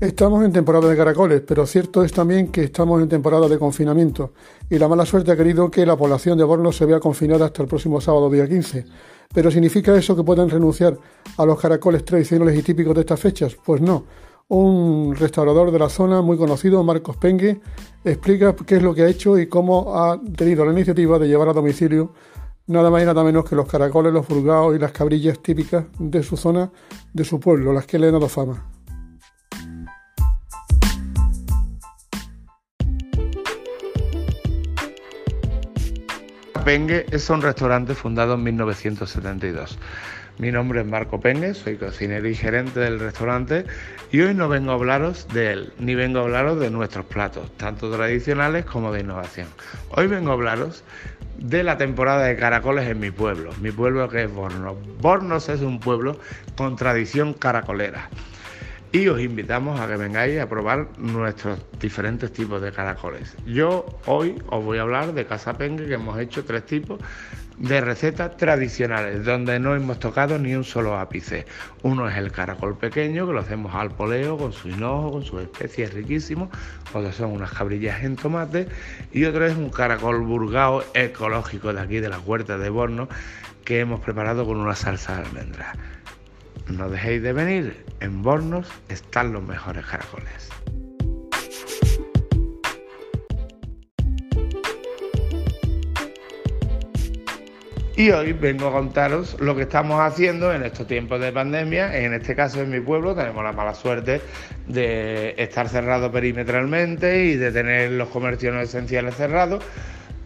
Estamos en temporada de caracoles, pero cierto es también que estamos en temporada de confinamiento y la mala suerte ha querido que la población de Borno se vea confinada hasta el próximo sábado día 15. ¿Pero significa eso que pueden renunciar a los caracoles tradicionales y típicos de estas fechas? Pues no. Un restaurador de la zona muy conocido, Marcos Pengue, explica qué es lo que ha hecho y cómo ha tenido la iniciativa de llevar a domicilio nada más y nada menos que los caracoles, los burgaos y las cabrillas típicas de su zona, de su pueblo, las que le han dado fama. Pengue es un restaurante fundado en 1972. Mi nombre es Marco Pengue, soy cocinero y gerente del restaurante y hoy no vengo a hablaros de él, ni vengo a hablaros de nuestros platos, tanto tradicionales como de innovación. Hoy vengo a hablaros de la temporada de caracoles en mi pueblo, mi pueblo que es Bornos. Bornos es un pueblo con tradición caracolera y os invitamos a que vengáis a probar nuestros diferentes tipos de caracoles. Yo hoy os voy a hablar de Casa Pengue, que hemos hecho tres tipos de recetas tradicionales, donde no hemos tocado ni un solo ápice. Uno es el caracol pequeño, que lo hacemos al poleo, con su hinojo, con sus especies riquísimos, otros son unas cabrillas en tomate, y otro es un caracol burgao ecológico de aquí, de la huerta de Borno, que hemos preparado con una salsa de almendras. No dejéis de venir, en Bornos están los mejores caracoles. Y hoy vengo a contaros lo que estamos haciendo en estos tiempos de pandemia. En este caso, en mi pueblo, tenemos la mala suerte de estar cerrado perimetralmente y de tener los comercios no esenciales cerrados.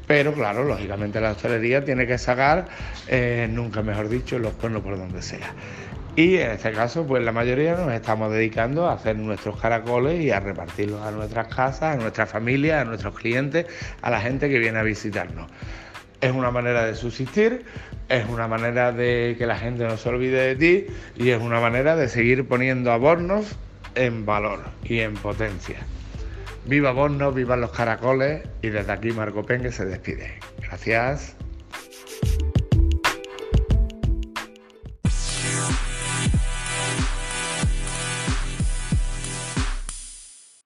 Pero claro, lógicamente la hostelería tiene que sacar, eh, nunca mejor dicho, los cuernos por donde sea. Y en este caso, pues la mayoría nos estamos dedicando a hacer nuestros caracoles y a repartirlos a nuestras casas, a nuestras familias, a nuestros clientes, a la gente que viene a visitarnos. Es una manera de subsistir, es una manera de que la gente no se olvide de ti y es una manera de seguir poniendo a Bornos en valor y en potencia. Viva Bornos, vivan los caracoles y desde aquí Marco Pengue se despide. Gracias.